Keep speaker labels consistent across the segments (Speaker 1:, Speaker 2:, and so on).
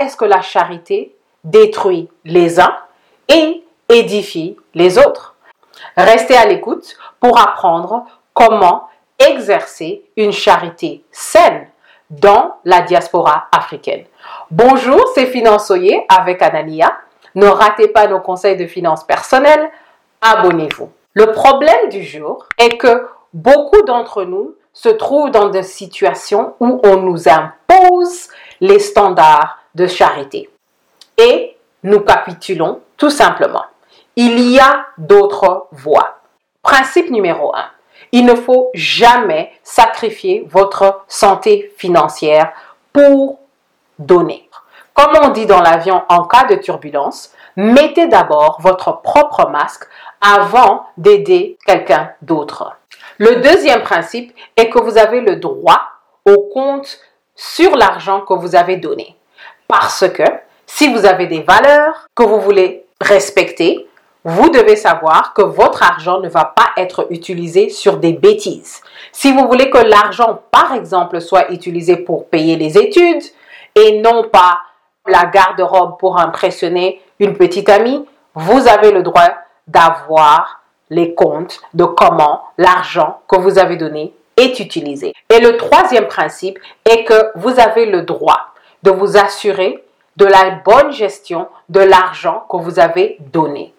Speaker 1: est-ce que la charité détruit les uns et édifie les autres? Restez à l'écoute pour apprendre comment exercer une charité saine dans la diaspora africaine. Bonjour, c'est Finançoyer avec Anania. Ne ratez pas nos conseils de finances personnelles. Abonnez-vous. Le problème du jour est que beaucoup d'entre nous se trouvent dans des situations où on nous impose les standards de charité. Et nous capitulons tout simplement. Il y a d'autres voies. Principe numéro 1. Il ne faut jamais sacrifier votre santé financière pour donner. Comme on dit dans l'avion en cas de turbulence, mettez d'abord votre propre masque avant d'aider quelqu'un d'autre. Le deuxième principe est que vous avez le droit au compte sur l'argent que vous avez donné. Parce que si vous avez des valeurs que vous voulez respecter, vous devez savoir que votre argent ne va pas être utilisé sur des bêtises. Si vous voulez que l'argent, par exemple, soit utilisé pour payer les études et non pas la garde-robe pour impressionner une petite amie, vous avez le droit d'avoir les comptes de comment l'argent que vous avez donné est utilisé. Et le troisième principe est que vous avez le droit de vous assurer de la bonne gestion de l'argent que vous avez donné.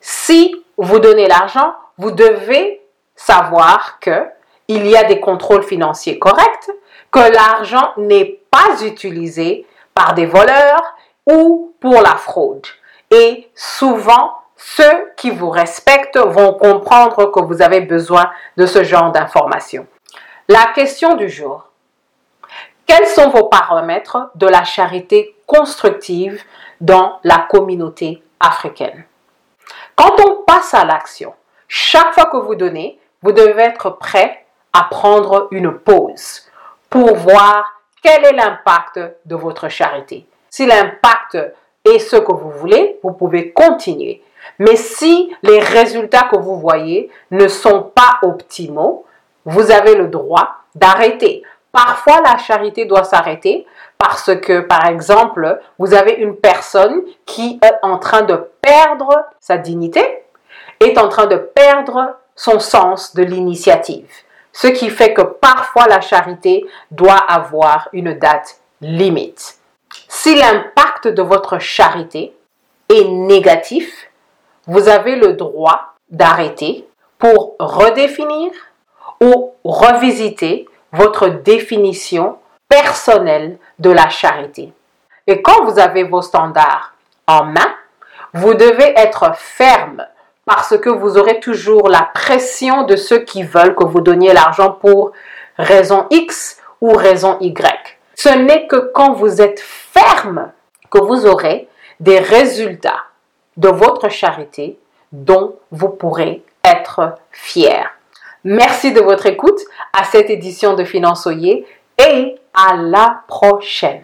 Speaker 1: Si vous donnez l'argent, vous devez savoir que il y a des contrôles financiers corrects, que l'argent n'est pas utilisé par des voleurs ou pour la fraude. Et souvent, ceux qui vous respectent vont comprendre que vous avez besoin de ce genre d'informations. La question du jour. Quels sont vos paramètres de la charité constructive dans la communauté africaine? Quand on passe à l'action, chaque fois que vous donnez, vous devez être prêt à prendre une pause pour voir quel est l'impact de votre charité. Si l'impact est ce que vous voulez, vous pouvez continuer. Mais si les résultats que vous voyez ne sont pas optimaux, vous avez le droit d'arrêter. Parfois, la charité doit s'arrêter parce que, par exemple, vous avez une personne qui est en train de perdre sa dignité, est en train de perdre son sens de l'initiative. Ce qui fait que parfois la charité doit avoir une date limite. Si l'impact de votre charité est négatif, vous avez le droit d'arrêter pour redéfinir ou revisiter votre définition personnelle de la charité. Et quand vous avez vos standards en main, vous devez être ferme parce que vous aurez toujours la pression de ceux qui veulent que vous donniez l'argent pour raison X ou raison Y. Ce n'est que quand vous êtes ferme que vous aurez des résultats de votre charité dont vous pourrez être fier. Merci de votre écoute à cette édition de Finançoyer et à la prochaine.